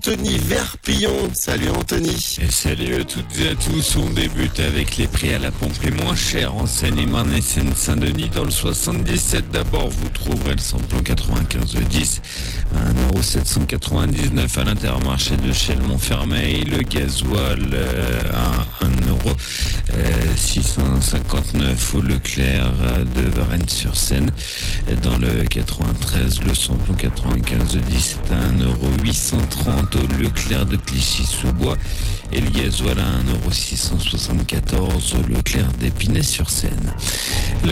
Anthony Verpillon. Salut Anthony. Salut à toutes et à tous. On débute avec les prix à la pompe les moins chers en Seine-et-Marne et Seine-Saint-Denis dans le 77. D'abord, vous trouverez le samplon 95 10 à 1,799€ à l'intermarché de Chelles-Montfermeil. Le gasoil euh, à 1,659€ au Leclerc de Varennes-sur-Seine. Dans le 93, le samplon 95 10 est à 1,830€ au Leclerc de Clichy-sous-Bois et le gasoil à 1,674€ au Leclerc d'Épinay-sur-Seine.